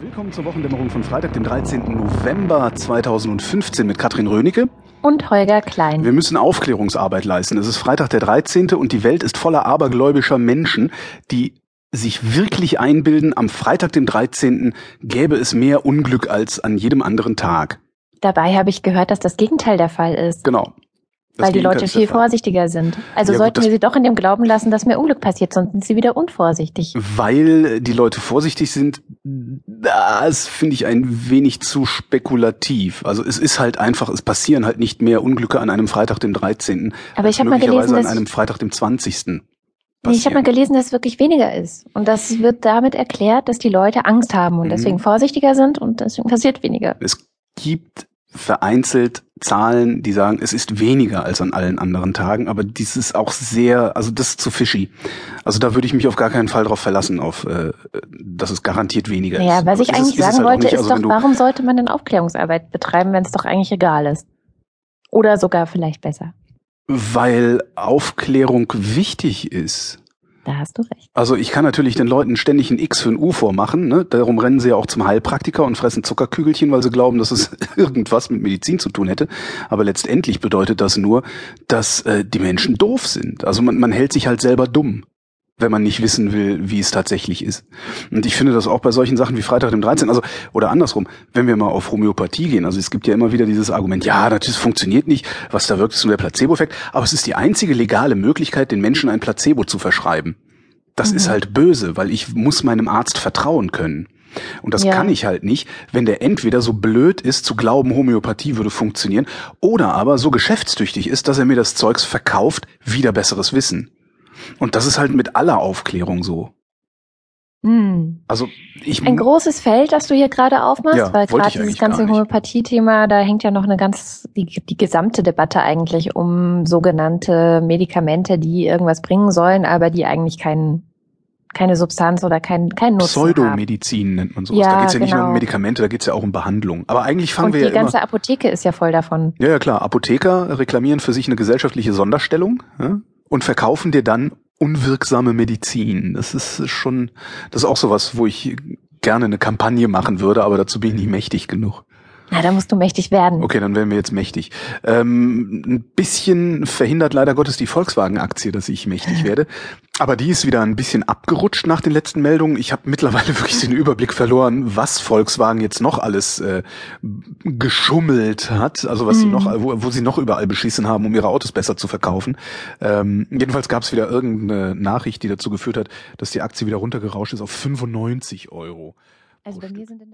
Willkommen zur Wochendämmerung von Freitag, dem 13. November 2015 mit Katrin Rönecke. Und Holger Klein. Wir müssen Aufklärungsarbeit leisten. Es ist Freitag der 13. und die Welt ist voller abergläubischer Menschen, die sich wirklich einbilden, am Freitag, dem 13. gäbe es mehr Unglück als an jedem anderen Tag. Dabei habe ich gehört, dass das Gegenteil der Fall ist. Genau. Das weil die Gegenteil Leute ist der viel vorsichtiger sind. Also Ja, gut, sollten das- wir sie doch in dem Glauben lassen, dass mehr Unglück passiert, sonst sind sie wieder unvorsichtig. Weil die Leute vorsichtig sind, das finde ich ein wenig zu spekulativ. Also es ist halt einfach, es passieren halt nicht mehr Unglücke an einem Freitag, dem 13. Aber ich habe mal gelesen, an einem dass Freitag, dem 20. nee, ich habe mal gelesen, dass es wirklich weniger ist. Und das wird damit erklärt, dass die Leute Angst haben und Mhm. deswegen vorsichtiger sind und deswegen passiert weniger. Es gibt vereinzelt Zahlen, die sagen, es ist weniger als an allen anderen Tagen, aber dies ist auch sehr, also das ist zu fishy. Also da würde ich mich auf gar keinen Fall drauf verlassen, auf, äh, dass es garantiert weniger Naja, ist. was Aber ich ist eigentlich ist sagen halt auch wollte, nicht. ist Also doch, warum sollte man denn Aufklärungsarbeit betreiben, wenn es doch eigentlich egal ist? Oder sogar vielleicht besser. Weil Aufklärung wichtig ist. Da hast du recht. Also ich kann natürlich den Leuten ständig ein X für ein U vormachen. Ne? Darum rennen sie ja auch zum Heilpraktiker und fressen Zuckerkügelchen, weil sie glauben, dass es irgendwas mit Medizin zu tun hätte. Aber letztendlich bedeutet das nur, dass äh, die Menschen doof sind. Also man, man hält sich halt selber dumm, wenn man nicht wissen will, wie es tatsächlich ist. Und ich finde das auch bei solchen Sachen wie Freitag dem 13. Also oder andersrum, wenn wir mal auf Homöopathie gehen. Also es gibt ja immer wieder dieses Argument, ja, das funktioniert nicht. Was da wirkt, ist nur der Placebo-Effekt. Aber es ist die einzige legale Möglichkeit, den Menschen ein Placebo zu verschreiben. Das Mhm. ist halt böse, weil ich muss meinem Arzt vertrauen können. Und das Ja. kann ich halt nicht, wenn der entweder so blöd ist zu glauben, Homöopathie würde funktionieren, oder aber so geschäftstüchtig ist, dass er mir das Zeugs verkauft, wieder besseres Wissen. Und das ist halt mit aller Aufklärung so. Hm. Also ich Ein großes Feld, das du hier gerade aufmachst, Ja, weil gerade dieses ganze. Homöopathie-Thema, da hängt ja noch eine ganz, die, die gesamte Debatte eigentlich um sogenannte Medikamente, die irgendwas bringen sollen, aber die eigentlich keinen, keine Substanz oder keinen, keinen Nutzen haben. Pseudomedizin nennt man sowas. Ja, da geht's ja nicht nur um genau. Medikamente, da geht's ja auch um Behandlung. Aber eigentlich fangen Und wir die ja immer ganze Apotheke ist ja voll davon. Ja, ja klar. Apotheker reklamieren für sich eine gesellschaftliche Sonderstellung ja, und verkaufen dir dann unwirksame Medizin. Das ist schon, das ist auch sowas, wo ich gerne eine Kampagne machen würde, aber dazu bin ich nicht mächtig genug. Na, da musst du mächtig werden. Okay, dann wären wir jetzt mächtig. Ähm, ein bisschen verhindert leider Gottes die Volkswagen-Aktie, dass ich mächtig werde. Aber die ist wieder ein bisschen abgerutscht nach den letzten Meldungen. Ich habe mittlerweile wirklich den Überblick verloren, was Volkswagen jetzt noch alles äh, geschummelt hat. Also was sie Mhm. noch, wo, wo sie noch überall beschissen haben, um ihre Autos besser zu verkaufen. Ähm, jedenfalls gab es wieder irgendeine Nachricht, die dazu geführt hat, dass die Aktie wieder runtergerauscht ist auf 95 Euro. Also bei mir sind